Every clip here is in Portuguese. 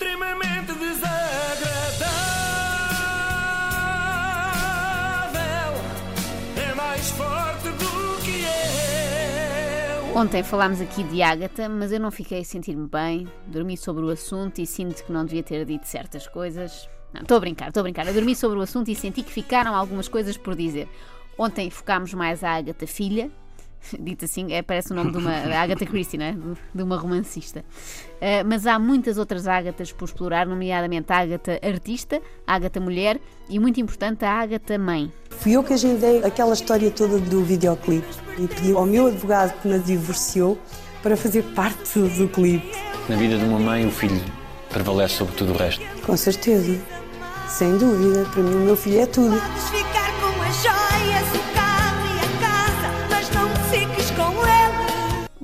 extremamente desagradável. É mais forte do que eu. Ontem falámos aqui de Ágata, mas eu não fiquei a sentir-me bem. Dormi sobre o assunto e sinto que não devia ter dito certas coisas. Não, estou a brincar, estou a brincar. Eu dormi sobre o assunto e senti que ficaram algumas coisas por dizer. Ontem focámos mais a Ágata Filha, dito assim, é, parece o nome de uma Agatha Christie, né? de, de uma romancista. Uh, mas há muitas outras Ágatas por explorar, nomeadamente a Ágata Artista, a Ágata Mulher e, muito importante, a Ágata Mãe. Fui eu que agendei aquela história toda do videoclipe e pedi ao meu advogado que me divorciou para fazer parte do clipe. Na vida de uma mãe, o filho prevalece sobre tudo o resto. Com certeza, sem dúvida. Para mim, o meu filho é tudo.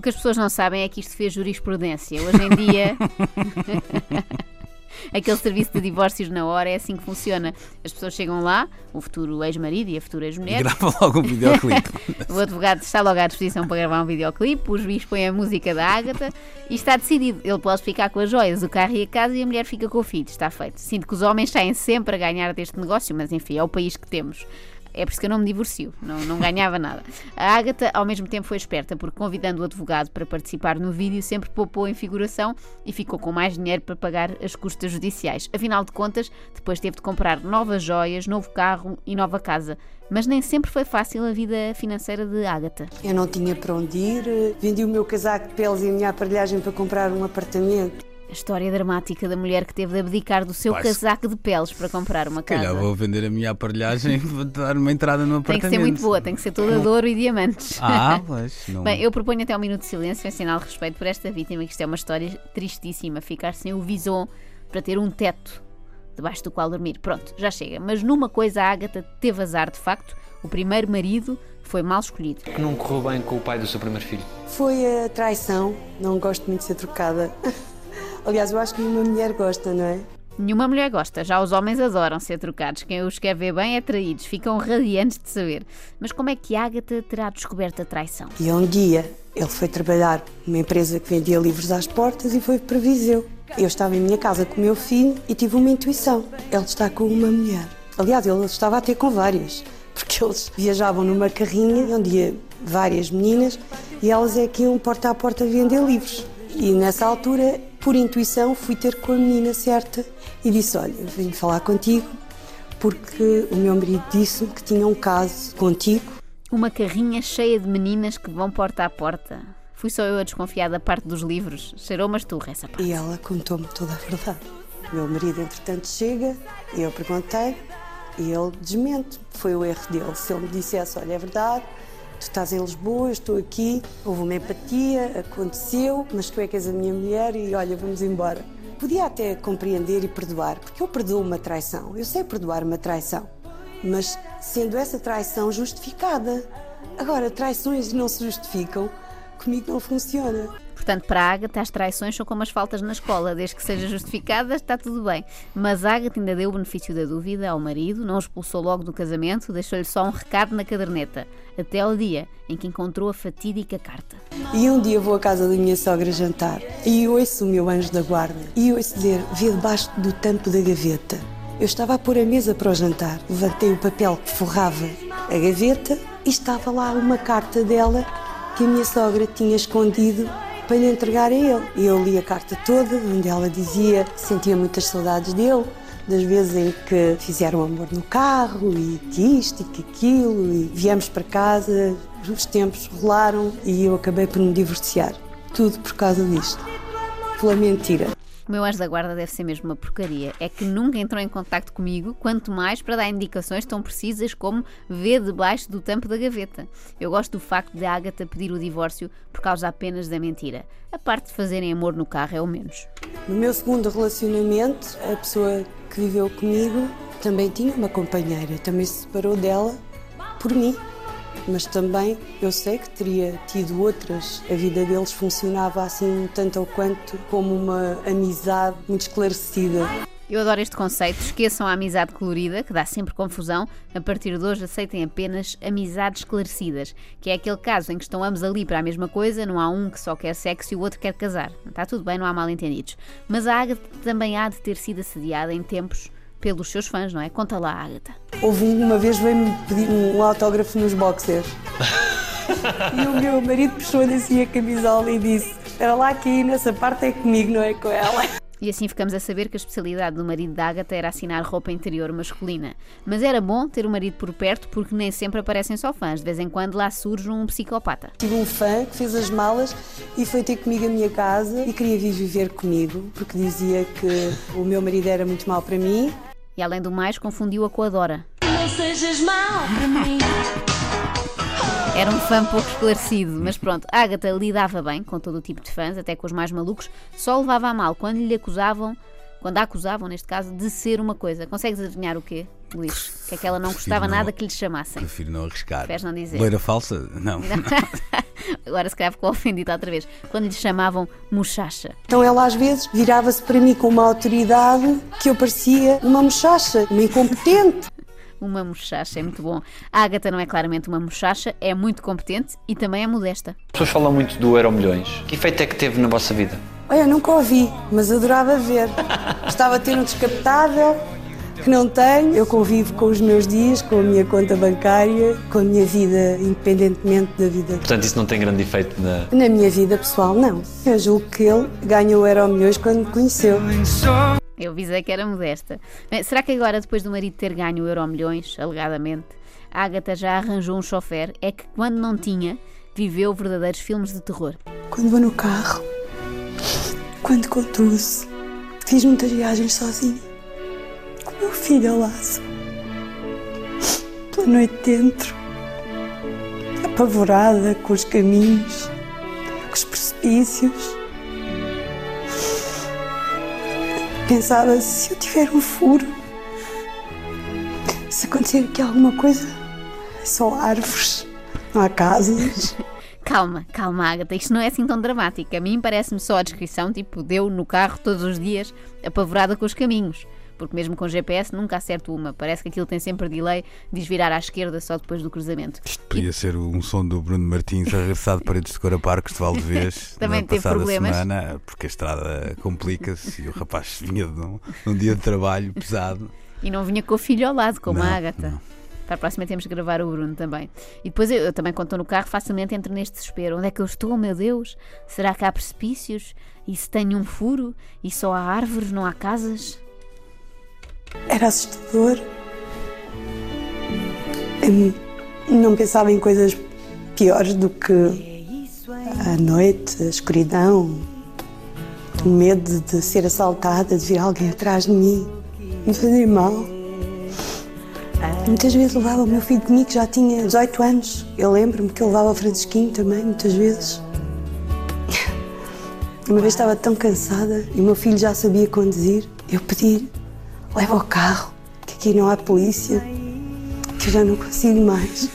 Que as pessoas não sabem é que isto fez jurisprudência. Hoje em dia. Aquele serviço de divórcios na hora é assim que funciona. As pessoas chegam lá, o futuro ex-marido e a futura ex-mulher. Grava logo um videoclipe. O advogado está logo à disposição para gravar um videoclipe, o juiz põe a música da Ágata e está decidido. Ele pode ficar com as joias, o carro e a casa e a mulher fica com o filho. Está feito. Sinto que os homens saem sempre a ganhar deste negócio, mas enfim, é o país que temos. É por isso que eu não me divorcio, não, não ganhava nada. A Ágata, ao mesmo tempo, foi esperta, porque convidando o advogado para participar no vídeo, sempre poupou em figuração e ficou com mais dinheiro para pagar as custas judiciais. Afinal de contas, depois teve de comprar novas joias, novo carro e nova casa. Mas nem sempre foi fácil a vida financeira de Ágata. Eu não tinha para onde ir, vendi o meu casaco de peles e a minha aparelhagem para comprar um apartamento. A história dramática da mulher que teve de abdicar do seu Vai, casaco de peles para comprar uma casa. Calhar vou vender a minha aparelhagem e vou dar uma entrada no Tem apartamento. que ser muito boa, tem que ser toda de ouro e diamantes. Ah, pois. Não... Bem, eu proponho até um minuto de silêncio em sinal de respeito por esta vítima, que isto é uma história tristíssima. Ficar sem o vison para ter um teto debaixo do qual dormir. Pronto, já chega. Mas numa coisa a Ágata teve azar, de facto. O primeiro marido foi mal escolhido. Que não correu bem com o pai do seu primeiro filho. Foi a traição, não gosto muito de ser trocada. Aliás, eu acho que nenhuma mulher gosta, não é? Nenhuma mulher gosta, já os homens adoram ser trocados. Quem os quer ver bem é traídos, ficam radiantes de saber. Mas como é que Ágata terá descoberto a traição? E um dia ele foi trabalhar numa empresa que vendia livros às portas e foi para Viseu. Eu estava em minha casa com o meu filho e tive uma intuição. Ele está com uma mulher. Aliás, ele estava a ter com várias, porque eles viajavam numa carrinha onde ia várias meninas e elas é que iam porta a porta vender livros. E nessa altura, por intuição, fui ter com a menina certa e disse: Olha, vim falar contigo porque o meu marido disse-me que tinha um caso contigo Uma carrinha cheia de meninas que vão porta a porta. Fui só eu a desconfiar da parte dos livros. Cheirou uma esturra essa parte. E ela contou-me toda a verdade. O meu marido, entretanto, chega e eu perguntei e ele desmente. Foi o erro dele. Se ele me dissesse: Olha, é verdade, tu estás em Lisboa, estou aqui, houve uma empatia, aconteceu, mas tu é que és a minha mulher e olha, vamos embora. Podia até compreender e perdoar, porque eu perdoo uma traição. Eu sei perdoar uma traição, mas sendo essa traição justificada. Agora, traições não se justificam, comigo não funciona. Portanto, para a Ágata, as traições são como as faltas na escola. Desde que seja justificada, está tudo bem. Mas a Ágata ainda deu o benefício da dúvida ao marido, não expulsou logo do casamento, deixou-lhe só um recado na caderneta, até ao dia em que encontrou a fatídica carta. E um dia vou à casa da minha sogra jantar e ouço o meu anjo da guarda e ouço dizer: vê debaixo do tampo da gaveta. Eu estava a pôr a mesa para o jantar, levantei o papel que forrava a gaveta e estava lá uma carta dela que a minha sogra tinha escondido para lhe entregar a ele. E eu li a carta toda, onde ela dizia que sentia muitas saudades dele, das vezes em que fizeram amor no carro e que isto e que aquilo, e viemos para casa, os tempos rolaram e eu acabei por me divorciar. Tudo por causa disto. Pela mentira. O meu anjo da guarda deve ser mesmo uma porcaria. É que nunca entrou em contacto comigo, quanto mais para dar indicações tão precisas como ver debaixo do tampo da gaveta. Eu gosto do facto de Ágata pedir o divórcio por causa apenas da mentira. A parte de fazerem amor no carro é o menos. No meu segundo relacionamento, a pessoa que viveu comigo também tinha uma companheira, também se separou dela por mim. Mas também eu sei que teria tido outras. A vida deles funcionava assim, tanto ou quanto como uma amizade muito esclarecida. Eu adoro este conceito. Esqueçam a amizade colorida, que dá sempre confusão. A partir de hoje, aceitem apenas amizades esclarecidas, que é aquele caso em que estão ambos ali para a mesma coisa, não há um que só quer sexo e o outro quer casar. Está tudo bem, não há mal entendidos. Mas a Agatha também há de ter sido assediada em tempos pelos seus fãs, não é? Conta lá, Agatha. Houve um- uma vez veio-me pedir um autógrafo nos boxers. e o meu marido puxou-lhe assim a camisola e disse: Espera lá aí nessa parte é comigo, não é com ela. E assim ficamos a saber que a especialidade do marido da Agatha era assinar roupa interior masculina. Mas era bom ter o marido por perto porque nem sempre aparecem só fãs. De vez em quando lá surge um psicopata. Tive um fã que fez as malas e foi ter comigo a minha casa e queria vir viver comigo porque dizia que o meu marido era muito mau para mim. E além do mais, confundiu-a com a Dora. Não sejas mau para mim. Era um fã pouco esclarecido, mas pronto, Agatha lidava bem com todo o tipo de fãs, até com os mais malucos, só levava a mal quando lhe acusavam, quando a acusavam, neste caso, de ser uma coisa. Consegues adivinhar o quê, Luís? Que é que ela não Prefiro gostava não- nada que lhe chamassem. Prefiro não arriscar. Preferes não dizer? Loira falsa? Não. Agora se calhar ficou ofendida outra vez. Quando lhe chamavam muchacha. Então ela às vezes virava-se para mim com uma autoridade que eu parecia uma muchacha, uma incompetente. Uma muchacha, é muito bom. A Agatha não é claramente uma muchacha, é muito competente e também é modesta. As pessoas falam muito do Euro Milhões. Que efeito é que teve na vossa vida? Olha, nunca ouvi, mas adorava ver. Gostava de ter um descapotável que não tenho. Eu convivo com os meus dias, com a minha conta bancária, com a minha vida, independentemente da vida. Portanto, isso não tem grande efeito na. Na minha vida pessoal, não. Eu julgo que ele ganhou o Euro Milhões quando me conheceu. Eu avisei que era modesta. Bem, será que agora, depois do marido ter ganho o Euro Milhões, alegadamente, a Agatha já arranjou um chofer? É que quando não tinha, viveu verdadeiros filmes de terror. Quando vou no carro, quando conduzo, fiz muitas viagens sozinha. Meu filho ao laço. Pela noite dentro, apavorada com os caminhos, com os precipícios. Pensava se eu tiver um furo, se acontecer aqui alguma coisa, é só árvores, não há casas. Calma, calma, Agatha, isto não é assim tão dramático. A mim parece-me só a descrição, tipo, deu no carro todos os dias, apavorada com os caminhos. Porque mesmo com GPS nunca acerto uma. Parece que aquilo tem sempre delay, diz virar à esquerda só depois do cruzamento. Isto podia ser um som do Bruno Martins a regressar de Paredes de Parques de Valdevez Também na teve passada problemas. semana, porque a estrada complica-se e o rapaz vinha de um, de um dia de trabalho pesado. E não vinha com o filho ao lado, como Não, a Agatha. não. Para a próxima temos que gravar o Bruno também. E depois eu, eu também, quando estou no carro, facilmente entro neste desespero. Onde é que eu estou, meu Deus? Será que há precipícios? E se tenho um furo? E só há árvores, não há casas? Era assustador. Não pensava em coisas piores do que a noite, a escuridão, o medo de ser assaltada, de vir alguém atrás de mim, me fazer mal. Muitas vezes levava o meu filho comigo, que já tinha 18 anos. Eu lembro-me que eu levava o Francisquinho também, muitas vezes. Uma vez estava tão cansada e o meu filho já sabia conduzir. Eu pedi leva o carro, que aqui não há polícia, que eu já não consigo mais.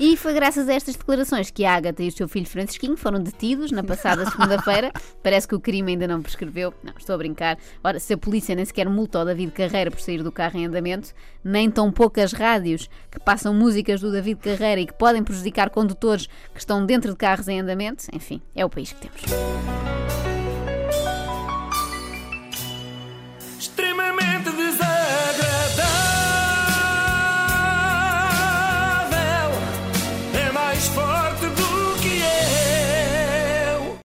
E foi graças a estas declarações que a Agatha e o seu filho Francisquinho foram detidos na passada segunda-feira. Parece que o crime ainda não prescreveu. Não, estou a brincar. Ora, se a polícia nem sequer multa o David Carreira por sair do carro em andamento, nem tão poucas rádios que passam músicas do David Carreira e que podem prejudicar condutores que estão dentro de carros em andamento, enfim, é o país que temos.